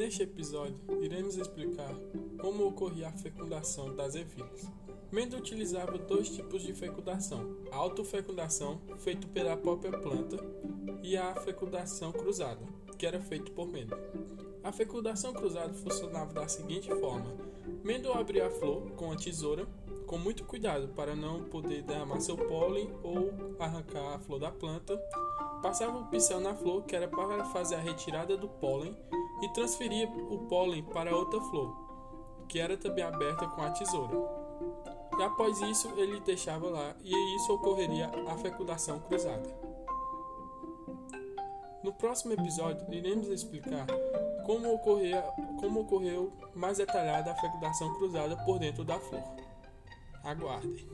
Neste episódio, iremos explicar como ocorria a fecundação das ervilhas. Mendo utilizava dois tipos de fecundação: a autofecundação, feita pela própria planta, e a fecundação cruzada, que era feita por Mendo. A fecundação cruzada funcionava da seguinte forma: Mendo abria a flor com a tesoura, com muito cuidado para não poder derramar seu pólen ou arrancar a flor da planta, passava o pincel na flor, que era para fazer a retirada do pólen, e transferia o pólen para outra flor, que era também aberta com a tesoura. E após isso, ele deixava lá e isso ocorreria a fecundação cruzada. No próximo episódio, iremos explicar como, como ocorreu mais detalhada a fecundação cruzada por dentro da flor. Aguardem.